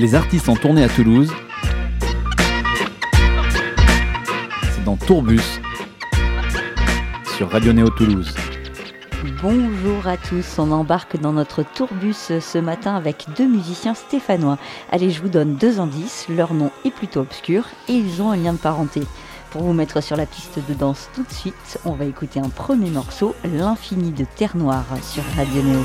Les artistes en tournée à Toulouse. C'est dans Tourbus sur Radio Néo Toulouse. Bonjour à tous, on embarque dans notre tourbus ce matin avec deux musiciens stéphanois. Allez, je vous donne deux indices, leur nom est plutôt obscur et ils ont un lien de parenté. Pour vous mettre sur la piste de danse tout de suite, on va écouter un premier morceau, L'infini de Terre Noire sur Radio Néo.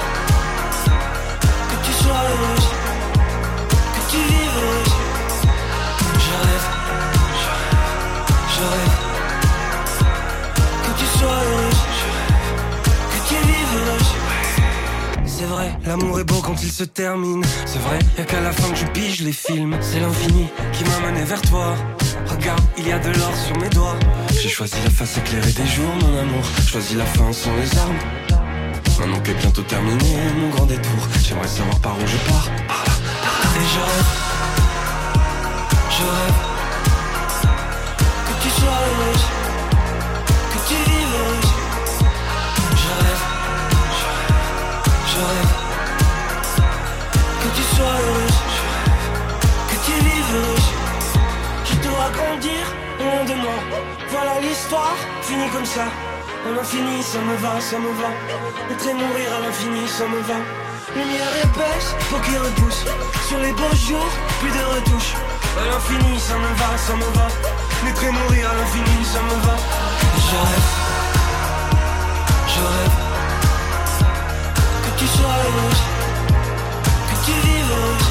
l'amour est beau quand il se termine. C'est vrai, y'a qu'à la fin que je pige les films. C'est l'infini qui m'a mené vers toi. Regarde, il y a de l'or sur mes doigts. J'ai choisi la face éclairée des jours, mon amour. Choisi la fin sans les armes. Maintenant qu'est bientôt terminé mon grand détour, j'aimerais savoir par où je pars. Et je rêve, je rêve que tu sois heureuse, que tu vives heureuse. Je rêve, je rêve, je rêve que tu sois heureuse, que tu vives heureuse. Je dois grandir loin de moi. Voilà l'histoire, finie comme ça. À l'infini, ça me va, ça me va. Être et mourir à l'infini, ça me va. Lumière épaisse, faut qu'il repousse. Sur les beaux jours, plus de retouches. À l'infini, ça me va, ça me va. Naître et mourir à l'infini, ça me va. Je rêve, je rêve que tu sois heureuse, que tu vives heureuse.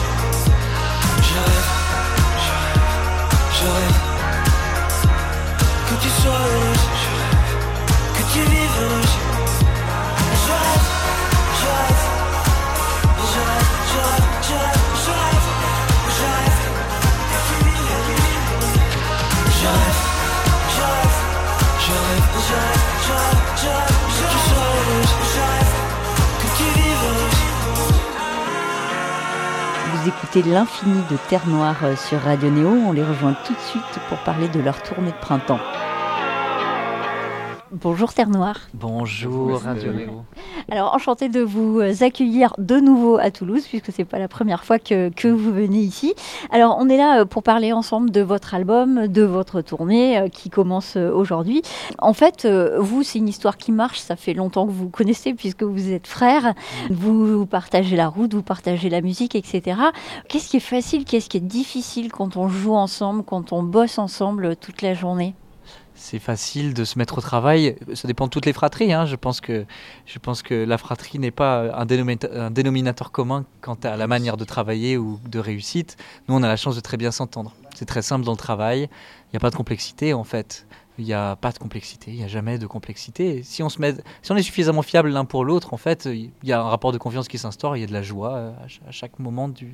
Je rêve, je rêve, je rêve que tu sois heureuse, Vous écoutez l'infini de Terre Noire euh, sur Radio Néo. On les rejoint tout de suite pour parler de leur tournée de printemps. Bonjour Terre Noire. Bonjour Radio Néo. Alors enchanté de vous euh, accueillir de nouveau à Toulouse puisque c'est pas la première fois que, que vous venez ici. Alors on est là euh, pour parler ensemble de votre album, de votre tournée euh, qui commence aujourd'hui. En fait, vous c'est une histoire qui marche. Ça fait longtemps que vous vous connaissez puisque vous êtes frères. Vous partagez la route, vous partagez la musique, etc. Qu'est-ce qui est facile, qu'est-ce qui est difficile quand on joue ensemble, quand on bosse ensemble toute la journée? C'est facile de se mettre au travail. Ça dépend de toutes les fratries. hein. Je, pense que, je pense que la fratrie n'est pas un, dénomina- un dénominateur commun quant à la manière de travailler ou de réussite. Nous, on a la chance de très bien s'entendre. C'est très simple dans le travail. Il n'y a pas de complexité en fait. Il n'y a pas de complexité, il n'y a jamais de complexité. Si on, se met, si on est suffisamment fiable l'un pour l'autre, en fait, il y a un rapport de confiance qui s'instaure, il y a de la joie à ch- à chaque moment de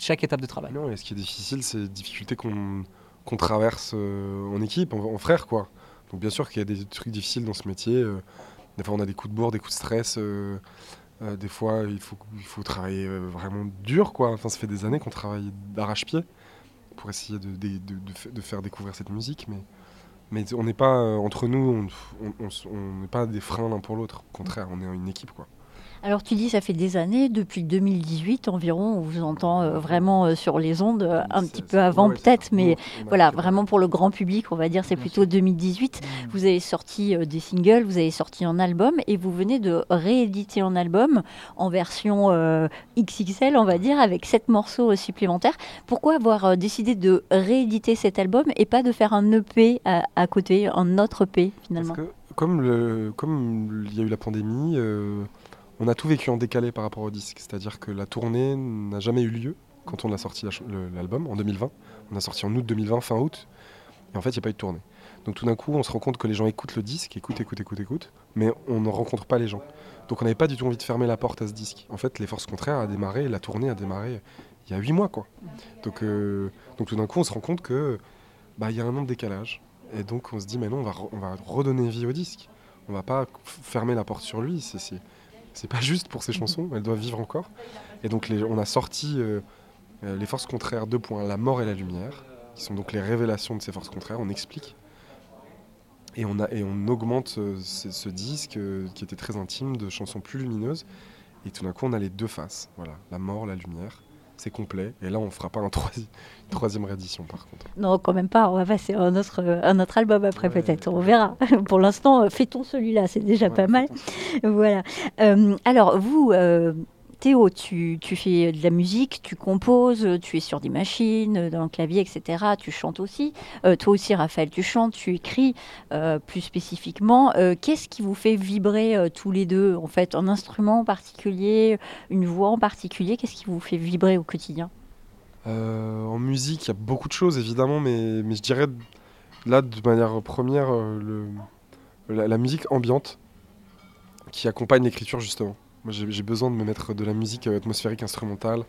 chaque étape de travail. Non, et ce qui est difficile, c'est les difficultés qu'on qu'on traverse euh, en équipe, en, frère, quoi. Donc bien sûr qu'il y a des trucs difficiles dans ce métier. euh, des fois, on a des coups de bourre, des coups de stress. euh, des fois, il faut, il faut travailler vraiment dur, quoi. Enfin, ça fait des années qu'on travaille d'arrache-pied pour essayer de, de- de- de fa- de faire découvrir cette musique, mais, mais on n'est pas entre nous, on n'est pas des freins l'un pour l'autre. Au contraire, on est une équipe, quoi. Alors tu dis ça fait des années, depuis 2018 environ, on vous entend euh, vraiment euh, sur les ondes, euh, un petit peu avant ouais, peut-être, mais voilà, vraiment pour le grand public, on va dire, c'est Bien plutôt 2018. Vous avez sorti des singles, vous avez sorti un album et vous venez de rééditer un album en version euh, XXL, on va dire, avec sept morceaux supplémentaires. Pourquoi avoir décidé de rééditer cet album et pas de faire un EP à, à côté, un autre EP finalement? Parce que comme le, comme il y a eu la pandémie, euh, on a tout vécu en décalé par rapport au disque. C'est-à-dire que la tournée n'a jamais eu lieu quand on a sorti l'album en 2020. On a sorti en août 2020, fin août. Et en fait, il n'y a pas eu de tournée. Donc tout d'un coup, on se rend compte que les gens écoutent le disque, écoutent, écoutent, écoutent, écoutent, mais on ne rencontre pas les gens. Donc on n'avait pas du tout envie de fermer la porte à ce disque. En fait, les forces contraires a démarré, la tournée a démarré il y a huit mois, quoi. Donc, euh, donc tout d'un coup, on se rend compte que bah y a un an de décalage, et donc on se dit mais non, on va, on va redonner vie au disque. On va pas fermer la porte sur lui. C'est c'est pas juste pour ces chansons, elles doivent vivre encore. Et donc les- on a sorti euh, euh, les forces contraires 2 points, la mort et la lumière, qui sont donc les révélations de ces forces contraires. On explique. Et on, a, et on augmente euh, ce, ce disque qui était très intime de chansons plus lumineuses. Et tout d'un coup, on a les deux faces. Voilà, la mort, la lumière. C'est complet. Et là, on fera pas un troisi- troisième réédition, par contre. Non, quand même pas. On va passer à un autre, un autre album après, Ouais. peut-être. On verra. Pour l'instant, euh, fait-on celui-là C'est déjà pas mal. Voilà. Euh, alors, vous, euh, Théo, tu, fais de la musique, tu composes, tu es sur des machines, dans le clavier, etc. Tu chantes aussi. Euh, toi aussi, Raphaël, tu chantes, tu écris euh, plus spécifiquement. Euh, Qu'est-ce qui vous fait vibrer tous les deux En fait, un instrument en particulier, une voix en particulier Qu'est-ce qui vous fait vibrer au quotidien? En musique, il y a beaucoup de choses évidemment, mais, je dirais là de manière première la, la musique ambiante qui accompagne l'écriture justement. Moi j'ai besoin de me mettre de la musique euh, atmosphérique instrumentale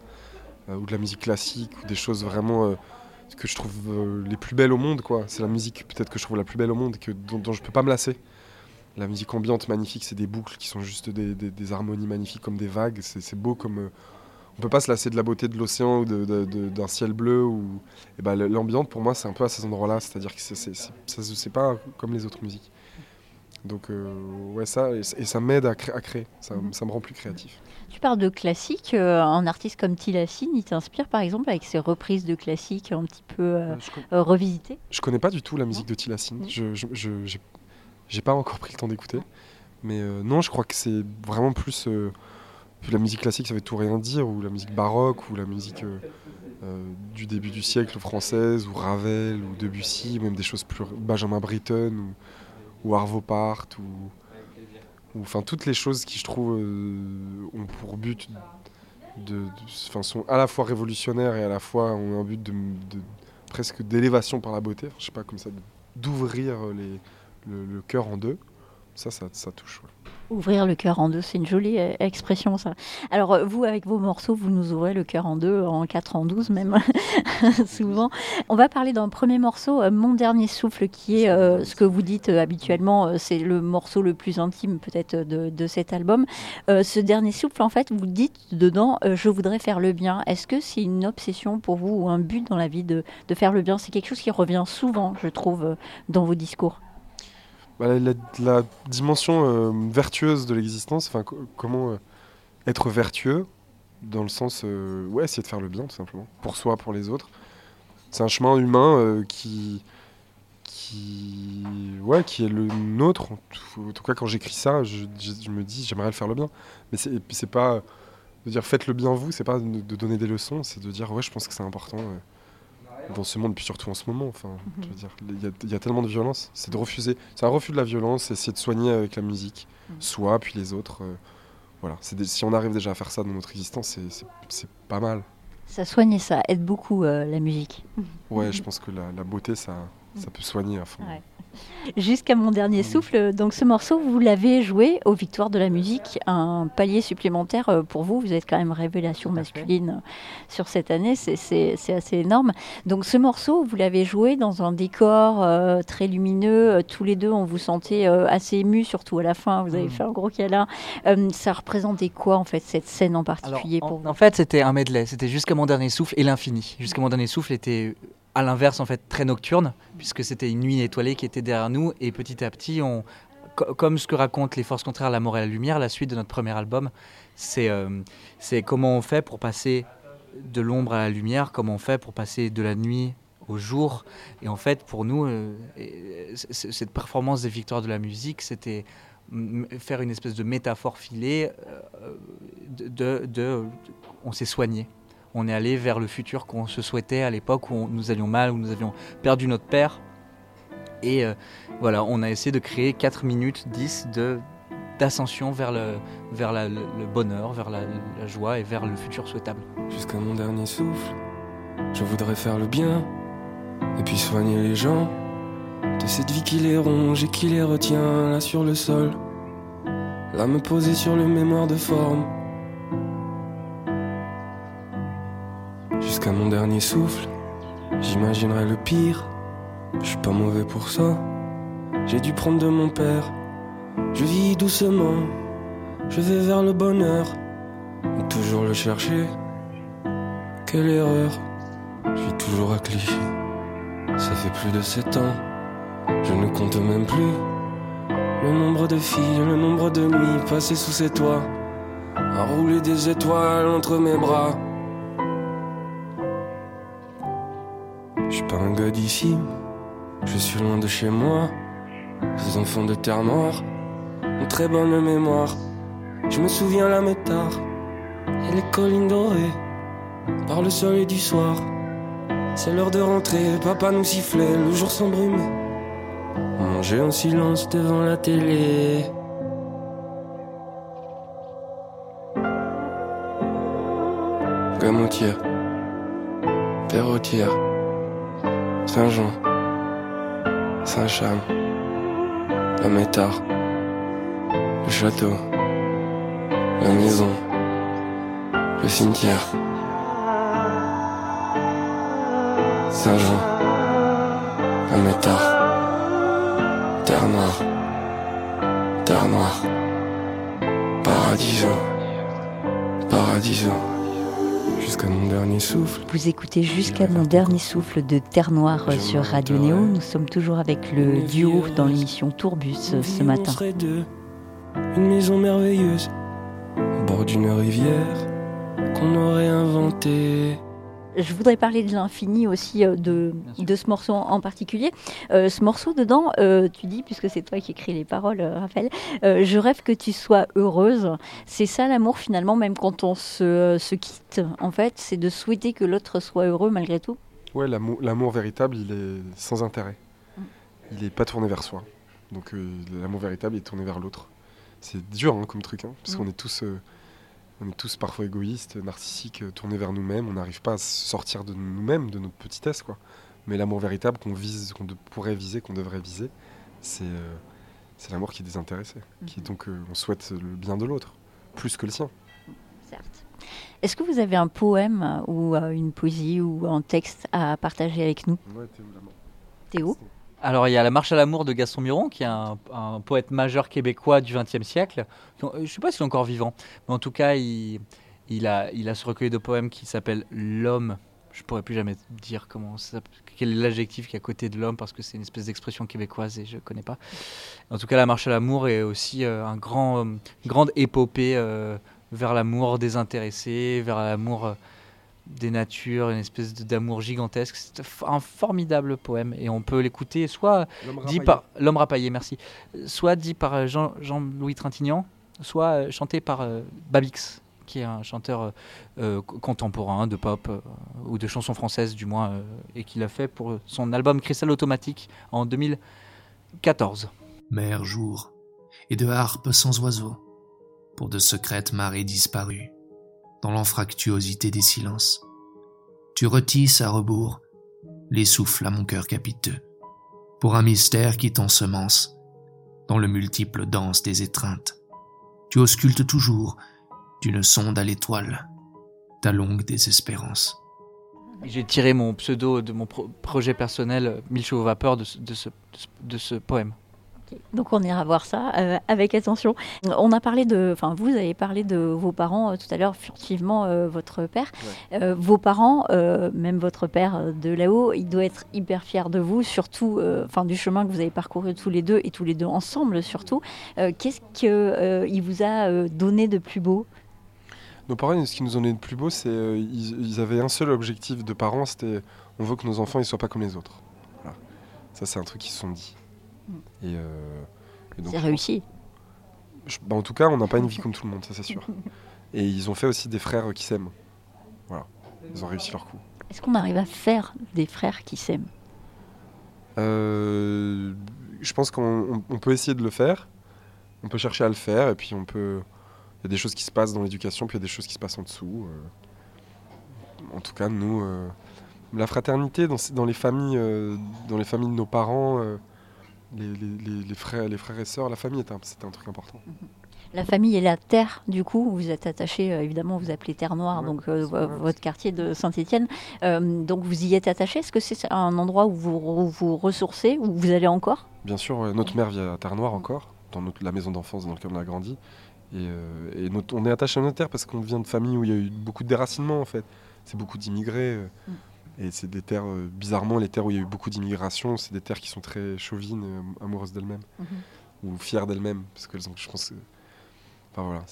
euh, ou de la musique classique ou des choses vraiment euh, que je trouve les plus belles au monde. C'est la musique peut-être que je trouve la plus belle au monde que, dont, dont je peux pas me lasser. La musique ambiante magnifique, c'est des boucles qui sont juste des, des- harmonies magnifiques comme des vagues. C'est beau comme on peut pas se lasser de la beauté de l'océan ou d'un ciel bleu ou et ben, l'ambiance pour moi c'est un peu à ces endroits-là c'est-à-dire que c'est, c'est- ça se- c'est pas comme les autres musiques donc euh, ouais ça et, et ça m'aide à, cré- à créer ça, Mhm. ça me rend plus créatif Tu parles de classique. euh, un artiste comme Tilassine, il t'inspire par exemple avec ses reprises de classiques un petit peu euh, je, euh, revisitées? je connais pas du tout la musique de Tilassine Mhm. je, j'ai, pas encore pris le temps d'écouter mais non je crois que c'est vraiment plus la musique classique ça veut tout rien dire ou la musique baroque ou la musique du début du siècle française ou Ravel ou Debussy ou même des choses plus Benjamin Britten ou ou Arvo Part ou enfin toutes les choses qui je trouve euh, ont pour but de, sont à la fois révolutionnaires et à la fois ont un but de, de- presque d'élévation par la beauté je sais pas comme ça d'ouvrir le, le cœur en deux ça ça, ça touche. Ouvrir le cœur en deux, c'est une jolie euh, expression ça. Alors euh, vous, avec vos morceaux, vous nous ouvrez le cœur en deux, en quatre, en douze même, souvent. On va parler d'un premier morceau, euh, Mon dernier souffle, qui est euh, ce que vous dites euh, habituellement, c'est le morceau le plus intime peut-être de, de cet album. Euh, ce dernier souffle, en fait, vous dites dedans, je voudrais faire le bien. Est-ce que c'est une obsession pour vous ou un but dans la vie de, de faire le bien? C'est quelque chose qui revient souvent, je trouve, dans vos discours. Bah, la, dimension euh, vertueuse de l'existence, enfin co- comment euh, être vertueux dans le sens euh, ouais essayer de faire le bien tout simplement pour soi pour les autres. C'est un chemin humain euh, qui qui ouais qui est le nôtre. En tout, cas quand j'écris ça, je, me dis j'aimerais le faire le bien. Mais c'est pas de dire faites le bien vous, c'est pas de, donner des leçons, c'est de dire ouais je pense que c'est important. Dans ce monde, puis surtout en ce moment. Enfin, je veux dire, il y, a- il y a tellement de violence. C'est de refuser. C'est un refus de la violence, c'est essayer de soigner avec la musique, Mhm. soi, puis les autres. euh, voilà. C'est des- si on arrive déjà à faire ça dans notre existence, c'est- pas mal. Ça soigne et ça aide beaucoup euh, la musique. Ouais, je pense que la, la beauté, ça, ça peut soigner à fond. Ouais. Jusqu'à mon dernier souffle, donc ce morceau, vous l'avez joué aux Victoires de la musique, un palier supplémentaire euh, pour vous. Vous êtes quand même révélation masculine euh, sur cette année, c'est- assez énorme. Donc ce morceau, vous l'avez joué dans un décor euh, très lumineux. Tous les deux, on vous sentait euh, assez émus, surtout à la fin. Vous avez Mm. fait un gros câlin. Euh, ça représentait quoi en fait cette scène en Alors, particulier pour en, vous? en fait, c'était un medley. C'était jusqu'à mon dernier souffle et l'infini. Jusqu'à mon dernier souffle était à l'inverse en fait très nocturne puisque c'était une nuit étoilée qui était derrière nous et petit à petit on co- comme ce que racontent les forces contraires la mort et la lumière la suite de notre premier album c'est euh, c'est comment on fait pour passer de l'ombre à la lumière comment on fait pour passer de la nuit au jour. Et en fait pour nous euh, cette performance des victoires de la musique c'était faire une espèce de métaphore filée euh, de- de- on s'est soigné on est allé vers le futur qu'on se souhaitait à l'époque où nous allions mal, où nous avions perdu notre père. Et euh, voilà, on a essayé de créer 4 minutes 10 de d'ascension vers, le, bonheur, vers la joie et vers le futur souhaitable. Jusqu'à mon dernier souffle, je voudrais faire le bien et puis soigner les gens. De cette vie qui les ronge et qui les retient là sur le sol. Là me poser sur le mémoire de forme. Jusqu'à mon dernier souffle, j'imaginerai le pire. Je suis pas mauvais pour ça. J'ai dû prendre de mon père. Je vis doucement, je vais vers le bonheur. Toujours le chercher. Quelle erreur. Je vis toujours à cliché. Ça fait plus de sept ans. Je ne compte même plus. Le nombre de filles, le nombre de nuits passées sous ses toits. À rouler des étoiles entre mes bras. Pas un gars d'ici. Je suis loin de chez moi. Ces enfants de terre noire ont très bonne mémoire. Je me souviens la métard et les collines dorées par le soleil du soir. C'est l'heure de rentrer, papa nous sifflait, le jour s'embrumait. On mangeait en silence devant la télé. Gamotière, Perrotière, Saint-Jean, Saint-Cham, la métard, le château, la maison, le cimetière, Saint-Jean, la métard, terre noire, terre noire, paradiso, paradiso, jusqu'à mon dernier souffle. Vous écoutez jusqu'à mon dernier souffle de Terre Noire sur Radio Néo. Nous sommes toujours avec le duo dans l'émission Tourbus ce matin. Deux, une maison merveilleuse, au bord d'une rivière qu'on aurait inventée. Je voudrais parler de l'infini aussi euh, de, de ce morceau en particulier. Euh, ce morceau dedans, euh, tu dis, puisque c'est toi qui écris les paroles, euh, Raphaël, euh, je rêve que tu sois heureuse. C'est ça l'amour finalement, même quand on se, se quitte, en fait, c'est de souhaiter que l'autre soit heureux malgré tout. Ouais, l'amour véritable, il est sans intérêt. Mm. Il est pas tourné vers soi. Donc euh, l'amour véritable est tourné vers l'autre. C'est dur hein, comme truc, hein, parce Mm. qu'on est tous, euh, on est tous parfois égoïstes, narcissiques, euh, tournés vers nous-mêmes. On n'arrive pas à sortir de nous-mêmes, de notre petitesse, quoi. Mais l'amour véritable qu'on vise, qu'on pourrait viser, qu'on devrait viser, c'est euh, c'est l'amour qui est désintéressé, qui est donc euh, on souhaite le bien de l'autre, plus que le sien. Certes. Est-ce que vous avez un poème ou euh, une poésie ou un texte à partager avec nous, Théo Alors, il y a La Marche à l'amour de Gaston Miron, qui est un, poète majeur québécois du XXe siècle. Je ne sais pas s'il est encore vivant, mais en tout cas, il, a, il a ce recueil de poèmes qui s'appelle L'homme. Je pourrais plus jamais dire comment quel est l'adjectif qui est à côté de l'homme parce que c'est une espèce d'expression québécoise et je connais pas. En tout cas, la marche à l'amour est aussi euh, un grand, euh, une grande épopée euh, vers l'amour désintéressé, vers l'amour des natures, une espèce d'amour gigantesque. C'est un formidable poème et on peut l'écouter soit dit par l'homme rapaillé, merci, soit dit par euh, Jean- Jean-Louis Trintignant, soit euh, chanté par euh, Babix, qui est un chanteur euh, co- contemporain de pop euh, ou de chansons françaises du moins, euh, et qui l'a fait pour son album Cristal Automatique en 2014. mer jour, et de harpes sans oiseaux, pour de secrètes marées disparues, dans l'anfractuosité des silences. Tu retisses à rebours les souffles à mon cœur capiteux, pour un mystère qui t'ensemence dans le multiple danse des étreintes. Tu auscultes toujours, d'une sonde à l'étoile, ta longue désespérance. J'ai tiré mon pseudo de mon pro- projet personnel, Mille chevaux vapeur, de ce, de Donc on ira voir ça euh, avec attention. On a parlé de, enfin vous avez parlé de vos parents euh, tout à l'heure furtivement, euh, votre père. Vos parents, même votre père de là-haut, il doit être hyper fier de vous, surtout, enfin du chemin que vous avez parcouru tous les deux et tous les deux ensemble surtout. Qu'est-ce qu'il vous a donné de plus beau? Nos parents, ce qui nous en est le plus beau, c'est ils, ils avaient un seul objectif de parents, c'était on veut que nos enfants ils soient pas comme les autres. Voilà. Ça, c'est un truc qu'ils se sont dit. Et, euh, et donc, C'est réussi. je- bah, en tout cas, on n'a pas une vie comme tout le monde, ça c'est sûr. Et ils ont fait aussi des frères qui s'aiment. Voilà. Ils ont réussi leur coup. Est-ce qu'on arrive à faire des frères qui s'aiment? Euh, je pense qu'on on- on peut essayer de le faire. On peut chercher à le faire. Et puis on peut. Il y a des choses qui se passent dans l'éducation, puis il y a des choses qui se passent en dessous. euh. En tout cas, nous, euh, la fraternité dans, les familles, euh, dans les familles de nos parents, euh, Les, les- les- les frères, les frères et sœurs, la famille, un- c'était un truc important. La famille et la terre, du coup, vous êtes attaché, euh, évidemment, vous appelez Terre Noire, Ouais, donc euh, vrai, votre quartier de Saint-Étienne. donc vous y êtes attaché? Est-ce que c'est un endroit où vous où vous ressourcez, où vous allez encore? Bien sûr, ouais, notre mère vit à Terre-Noire encore, dans notre- la maison d'enfance dans laquelle on a grandi. Et, euh, et notre- on est attaché à notre terre parce qu'on vient de familles où il y a eu beaucoup de déracinement en fait. C'est beaucoup d'immigrés. euh, Mm. Et c'est des terres, euh, bizarrement, les terres où il y a eu beaucoup d'immigration, c'est des terres qui sont très chauvines, euh, amoureuses d'elles-mêmes, ou fières d'elles-mêmes. Parce que elles ont- je pense que. Enfin voilà.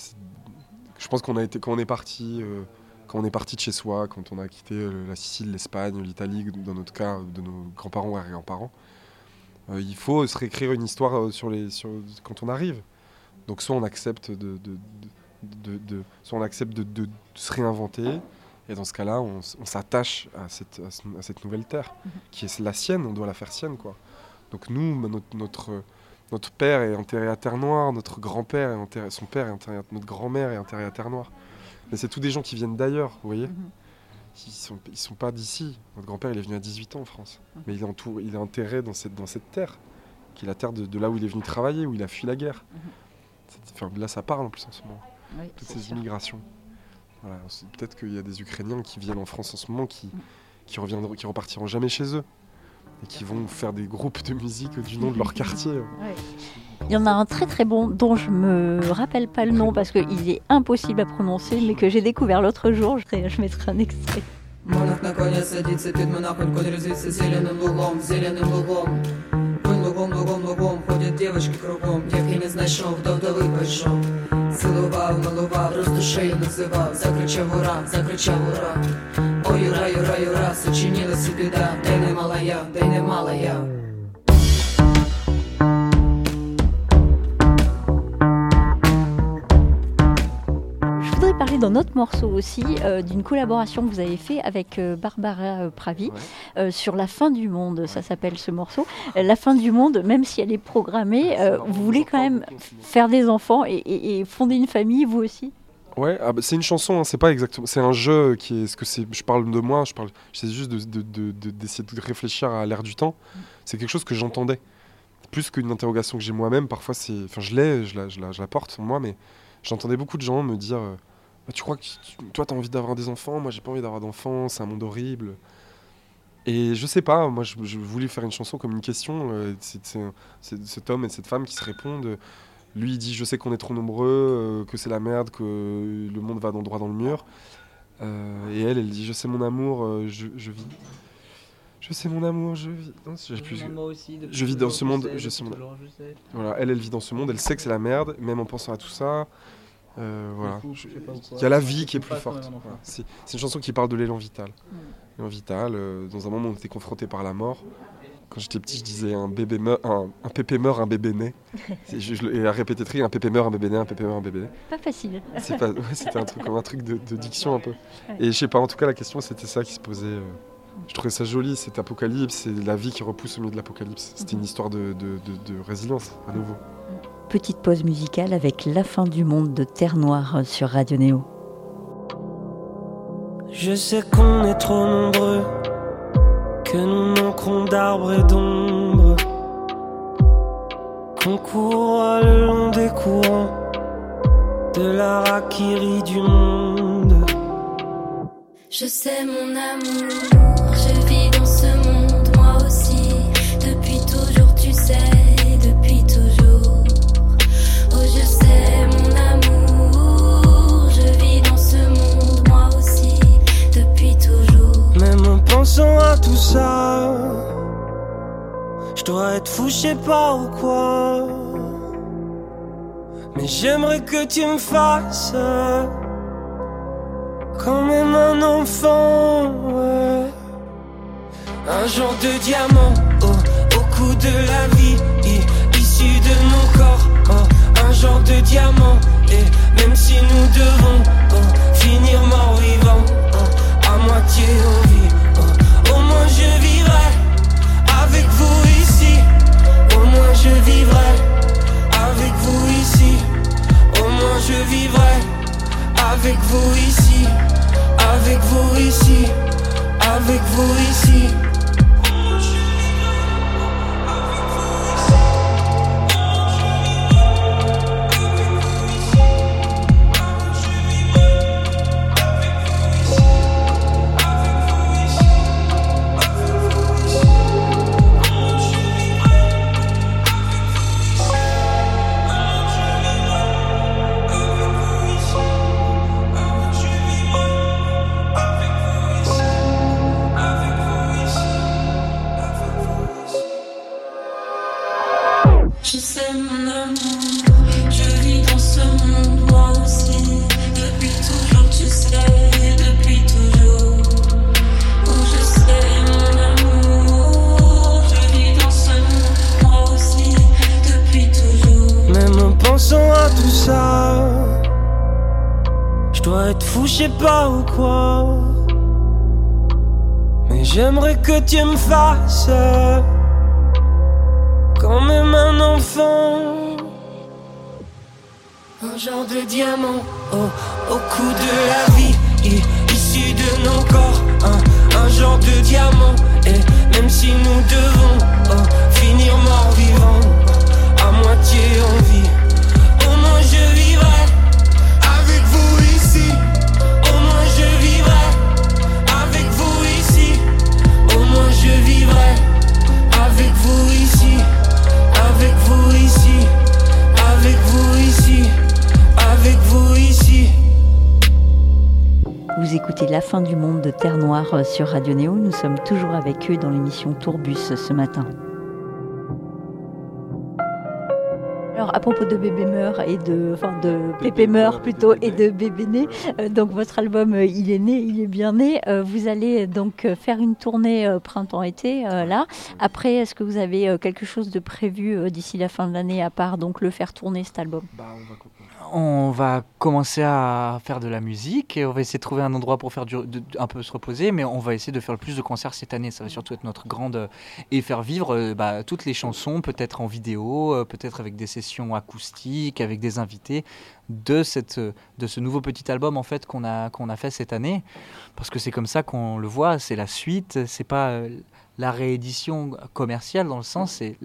Je pense qu'on a été. Quand on est parti. euh, quand on est parti de chez soi, quand on a quitté euh, la Sicile, l'Espagne, l'Italie, dans notre cas, de nos grands-parents ou arrière-grands-parents, euh, il faut se réécrire une histoire euh, sur les, sur, quand on arrive. Donc soit on accepte de, de, de- de- de- soit on accepte de se réinventer, et dans ce cas-là, on, s'attache à cette, à, ce- à cette nouvelle terre, qui est la sienne, on doit la faire sienne. Quoi. Donc nous, m- notre, notre, notre père est enterré à Terre Noire, notre grand-père est enterré, son père est enterré, à- notre grand-mère est enterrée à Terre Noire. Mais c'est tous des gens qui viennent d'ailleurs, vous voyez Mhm. Ils sont, ils sont pas d'ici. Notre grand-père, il est venu à 18 ans en France. Mhm. Mais il est, entour- il est enterré dans cette, dans cette terre, qui est la terre de, de là où il est venu travailler, où il a fui la guerre. Mhm. Enfin, là, ça parle en plus en ce moment, Oui, toutes ces sûr. immigrations. Voilà, Peut-être qu'il y a des Ukrainiens qui viennent en France en ce moment, qui, qui, reviendront, qui repartiront jamais chez eux. Et qui vont faire des groupes de musique du nom de leur quartier. Il y en a un très très bon dont je me rappelle pas le nom parce qu'il est impossible à prononcer, mais que j'ai découvert l'autre jour. Je, je mettrai un extrait. Лугом, кругом, як дівки не знайшов, до вдови пішов. Цілував, милував, роздушею називав, закричав ура, закричав ура. Ой, юра, юра, юра, сочинилася біда, де не мала я, де не мала я. Parler d'un autre morceau aussi, euh, d'une collaboration que vous avez fait avec euh, Barbara euh, Pravi Ouais. sur La fin du monde, ça s'appelle ce morceau. La fin du monde, même si elle est programmée, euh, vous voulez quand même faire des enfants et, et- et fonder une famille, vous aussi? Ouais, ah bah, c'est une chanson, hein, c'est pas exactement. C'est un jeu qui est. Ce que c'est. Je parle de moi, je parle. J'essaie juste de- de- de- de- d'essayer de, réfléchir à l'ère du temps. C'est quelque chose que j'entendais. Plus qu'une interrogation que j'ai moi-même. Parfois, c'est. Enfin, je l'ai, je la, je, la, je la porte moi, mais j'entendais beaucoup de gens me dire euh, Bah, Tu crois que tu- toi, t'as envie d'avoir des enfants? Moi, j'ai pas envie d'avoir d'enfants, c'est un monde horrible. Et je sais pas, moi, je, je voulais faire une chanson comme une question. euh, c'est, cet homme et cette femme qui se répondent. Lui, il dit Je sais qu'on est trop nombreux, euh, que c'est la merde, que le monde va dans, droit dans le mur. Euh, et elle, elle dit Je sais mon amour, je, je vis. Je sais mon amour, je vis. Non, j'ai plus- Je vis dans ce monde, je sais mon- Voilà, elle, elle vit dans ce monde, elle sait que c'est la merde, même en pensant à tout ça. Euh, voilà. Il y a la vie qui est plus forte. Voilà. C'est une chanson qui parle de l'élan vital. L'élan vital, euh, dans un moment où on était confronté par la mort. Quand j'étais petit, je disais un bébé meurt, un, un pépé meurt, un bébé naît. C'est- je- je et à répéter un pépé meurt, un bébé naît, un pépé meurt, un bébé naît. Pas facile. Ouais, C'était un truc comme un truc de, de diction un peu. Et je sais pas, en tout cas, la question c'était ça qui se posait. euh. Je trouvais ça joli, cet apocalypse, c'est la vie qui repousse au milieu de l'apocalypse. C'était une histoire de, de- de- de résilience, à nouveau. Petite pause musicale avec La fin du monde de Terre Noire sur Radio Néo. Je sais qu'on est trop nombreux, que nous manquerons d'arbres et d'ombre, qu'on court le long des courants de la raquerie du monde. Je sais mon amour, je vis dans ce monde moi aussi. Depuis toujours, tu sais, depuis toujours. Oh, sais mon amour, je vis dans ce monde moi aussi. Depuis toujours. Même en pensant à tout ça, je dois être fou, je sais pas ou quoi. Mais j'aimerais que tu me fasses quand même un enfant. Un genre de diamant au, au cou de la vie, i- issu de mon corps. Genre de diamant, et même si nous devons oh, finir mort vivant, oh, à moitié en vie, oh. au moins je vivrai avec vous ici. Au moins je vivrai avec vous ici. Au moins je vivrai avec vous ici. Avec vous ici. Avec vous ici. Tu me fasses quand même un enfant. Un genre de diamant au, au de la vie, Terre Noire euh, sur Radio Néo. Nous sommes toujours avec eux dans l'émission Tourbus euh, ce matin. Alors à propos de Bébé meurt et de, enfin de Pépé meurt plutôt et de Bébé né, euh, donc votre album euh, il est né, il est bien né. Euh, vous allez donc faire une tournée printemps-été là. Après, est-ce que vous avez quelque chose de prévu d'ici la fin de l'année à part donc le faire tourner cet album? Bah, on va co- On va commencer à faire de la musique et on va essayer de trouver un endroit pour faire du, de- un peu se reposer, mais on va essayer de faire le plus de concerts cette année. Ça va surtout être notre grande et faire vivre bah, toutes les chansons, peut-être en vidéo, peut-être avec des sessions acoustiques, avec des invités de cette de ce nouveau petit album en fait qu'on a qu'on a fait cette année, parce que c'est comme ça qu'on le voit. C'est la suite, c'est pas euh, la réédition commerciale dans le sens, c'est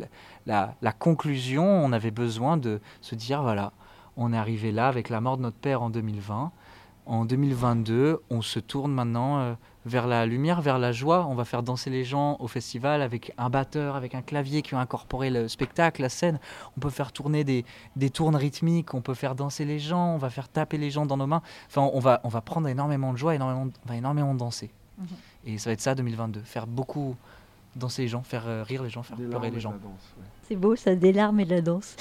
la conclusion. On avait besoin de se dire voilà on est arrivé là avec la mort de notre père en 2020. En 2022, on se tourne maintenant euh, vers la lumière, vers la joie. On va faire danser les gens au festival avec un batteur, avec un clavier qui va incorporer le spectacle, la scène. On peut faire tourner des, des tournes rythmiques, on peut faire danser les gens, on va faire taper les gens dans nos mains. Enfin, on va, on va prendre énormément de joie, énormément, on va énormément danser. Mhm. Et ça va être ça 2022, faire beaucoup danser les gens, faire euh, rire les gens, faire des pleurer les gens. ouais. C'est beau, ça, des larmes et de la danse.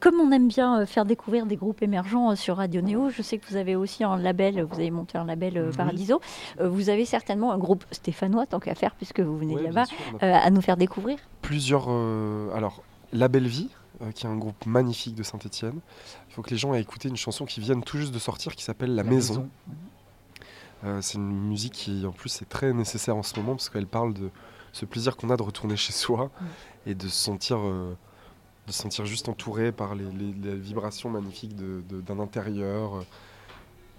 Comme on aime bien euh, faire découvrir des groupes émergents euh, sur Radio Néo, je sais que vous avez aussi un label, vous avez monté un label Oui. Paradiso. Vous avez certainement un groupe stéphanois, tant qu'à faire, puisque vous venez Ouais, de là-bas, sûr, on a euh, à nous faire découvrir. plusieurs. euh, alors, La Belle Vie, euh, qui est un groupe magnifique de Saint-Etienne. Il faut que les gens aient écouté une chanson qui vient tout juste de sortir qui s'appelle La, Maison. Euh, c'est une musique qui, en plus, est très nécessaire en ce moment parce qu'elle parle de ce plaisir qu'on a de retourner chez soi et de se sentir, euh, de se sentir juste entouré par les, les- les vibrations magnifiques d'un intérieur.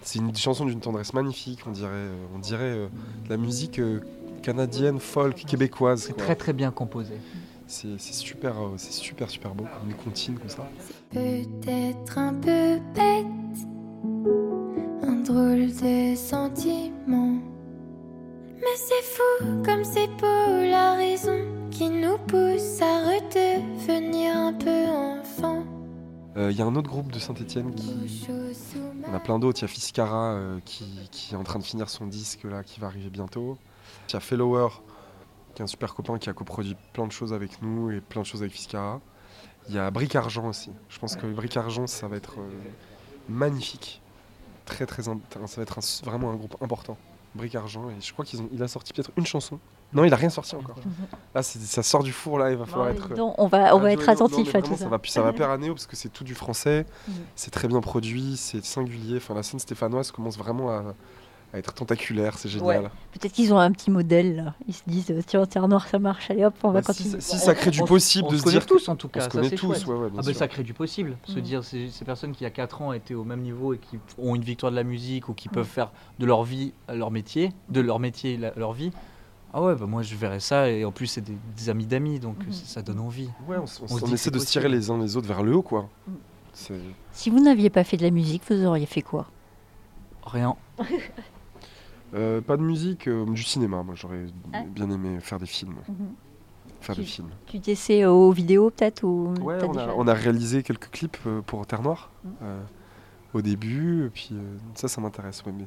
C'est une chanson d'une tendresse magnifique, on dirait, euh, on dirait euh, de la musique euh, canadienne, folk, québécoise. C'est très très bien composé. C'est super, c'est super, super beau, une comptine comme ça. Peut-être un peu bête, un drôle de sentiment. C'est fou comme c'est beau la raison qui nous pousse à redevenir un peu enfant. Euh, Il y a un autre groupe de Saint-Etienne qui. On a plein d'autres. Il y a Fiskara euh, qui, qui est en train de finir son disque là, qui va arriver bientôt. Il y a Fellower, qui est un super copain qui a coproduit plein de choses avec nous et plein de choses avec Fiskara. Il y a Bric Argent aussi. Je pense que Bric Argent, ça va être euh, magnifique. Très, très. Ça va être un- vraiment un groupe important. Bric Argent. Et je crois qu'il a sorti peut-être une chanson. Non, il a rien sorti encore. Là, ça sort du four là. Il va falloir être. Donc, on va, on va Ah, être non, attentif à tout ça. Ça va, ça va plaire à Néo parce que c'est tout du français, Mhm. c'est très bien produit, c'est singulier. Enfin, la scène stéphanoise commence vraiment à, à être tentaculaire, c'est génial. Peut-être qu'ils ont un petit modèle. là. Ils se disent, tiens, Terre Noire, ça marche, allez hop, on va Bah, si, continuer. si ça crée du On- possible on de se se connaît dire. tous en tout on cas. se ça, connaît c'est tous, ouais, ouais, bien Ah ben sûr. ça crée du possible. Se Mm. dire ces, ces personnes qui il y a 4 ans étaient au même niveau et qui ont une victoire de la musique ou qui peuvent faire de leur vie euh, leur métier, de leur métier la- leur vie. Ah ouais, bah moi je verrais ça et en plus c'est des, des amis d'amis donc Mhm. ça, ça donne envie. Ouais, on, on On se on dit essaie de se tirer les uns les autres vers le haut, quoi. Mm. Si vous n'aviez pas fait de la musique, vous auriez fait quoi? Rien. euh, pas de musique, euh, du cinéma. Moi, j'aurais Ah. bien aimé faire des films. Mhm. Faire des Tu- films. Tu t'essaies aux vidéos peut-être ou Ouais, on a, déjà- on a réalisé quelques clips euh, pour Terre Noire Mm. euh, au début, et puis euh, ça, ça m'intéresse. ouais, mais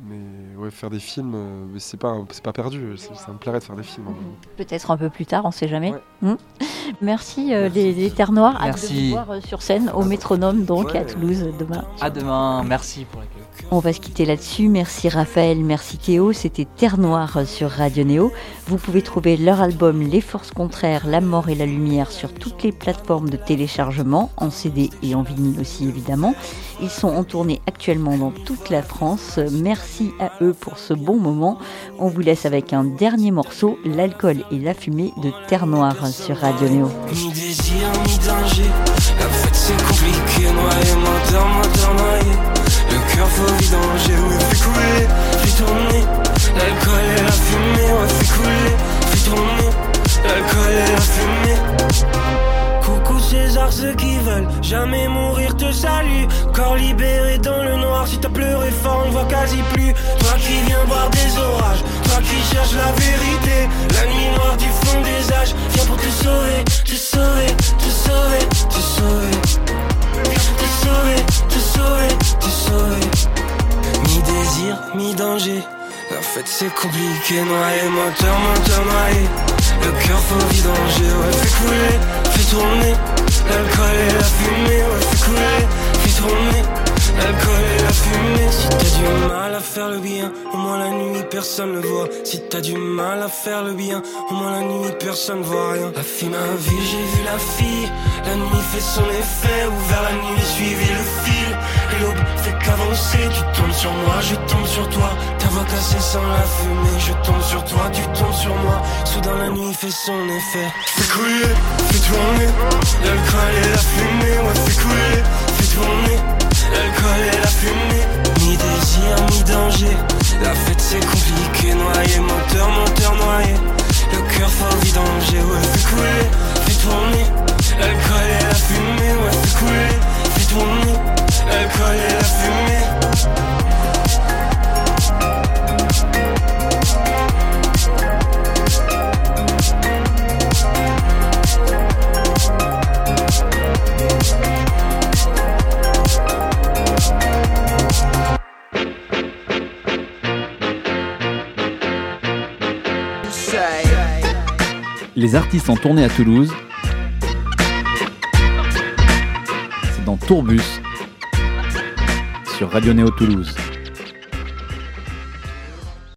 mais ouais, faire des films, euh, c'est pas, c'est pas perdu. Ça me plairait de faire des films. hein. Peut-être un peu plus tard, on sait jamais. Ouais. Hmm. Merci, euh, Merci. les, les Terres Noires. Hâte de Merci. vous voir euh, sur scène au Métronome, donc Ouais. à Toulouse demain. À demain. Merci pour l'accueil. On va se quitter là-dessus. Merci Raphaël, merci Théo. C'était Terre Noire sur Radio Néo. Vous pouvez trouver leur album Les Forces Contraires, La Mort et la Lumière sur toutes les plateformes de téléchargement, en CD et en vinyle aussi évidemment. Ils sont en tournée actuellement dans toute la France. Merci à eux pour ce bon moment. On vous laisse avec un dernier morceau, L'alcool et la fumée de Terre Noire sur Radio Néo. Cœur faut vidanger, ouais, fais couler, fais tourner. L'alcool et la fumée, ouais, fais couler, fais tourner. L'alcool et la fumée. Coucou César, ceux qui veulent jamais mourir te saluent. Corps libéré dans le noir, si t'as pleuré fort, on voit quasi plus. Toi qui viens boire des orages, c'est compliqué, noyé, moteur, moteur noyé. Le cœur faut vidanger, ouais, fais couler, fais tourner. L'alcool et la fumée, ouais, fais couler, fais tourner. L'alcool et la fumée. Si t'as du mal à faire le bien, au moins la nuit personne ne voit. Si t'as du mal à faire le bien, au moins la nuit personne voit rien. La fille m'a vu, j'ai vu la fille. La nuit fait son effet, ouvert la nuit, suivi le fil. L'aube fait qu'avancer, tu tombes sur moi, je tombe sur toi. Ta voix cassée sans la fumée, je tombe sur toi, tu tombes sur moi. Soudain la nuit fait son effet. Fais couler, fais tourner, l'alcool et la fumée, artistes en tournée à Toulouse. C'est dans Tourbus sur Radio Néo Toulouse.